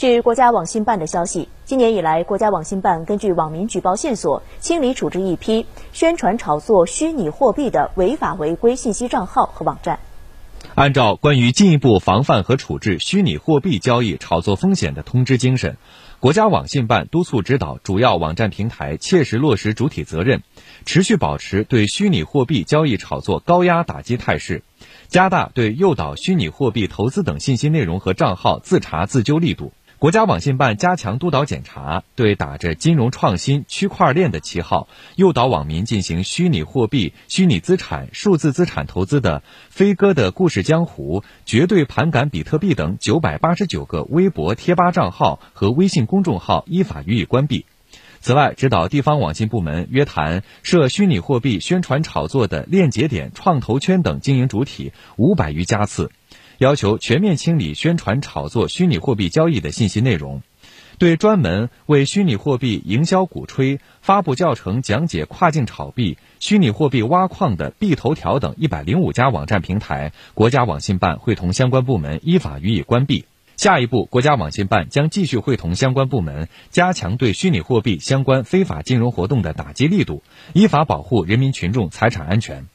据国家网信办的消息，今年以来，国家网信办根据网民举报线索，清理处置一批宣传炒作虚拟货币的违法违规信息账号和网站。按照关于进一步防范和处置虚拟货币交易炒作风险的通知精神，国家网信办督促指导主要网站平台切实落实主体责任，持续保持对虚拟货币交易炒作高压打击态势，加大对诱导虚拟货币投资等信息内容和账号自查自纠力度。国家网信办加强督导检查，对打着金融创新、区块链的旗号，诱导网民进行虚拟货币、虚拟资产、数字资产投资的“飞哥的故事江湖”、“绝对盘感比特币”等九百八十九个微博、贴吧账号和微信公众号依法予以关闭。此外，指导地方网信部门约谈涉虚拟货币宣传炒作的链节点、创投圈等经营主体五百余家次。要求全面清理宣传炒作虚拟货币交易的信息内容，对专门为虚拟货币营销鼓吹、发布教程讲解跨境炒币、虚拟货币挖矿的币头条等一百零五家网站平台，国家网信办会同相关部门依法予以关闭。下一步，国家网信办将继续会同相关部门加强对虚拟货币相关非法金融活动的打击力度，依法保护人民群众财产安全。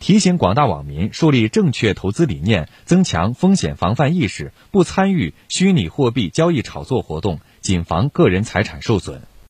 提醒广大网民树立正确投资理念，增强风险防范意识，不参与虚拟货币交易炒作活动，谨防个人财产受损。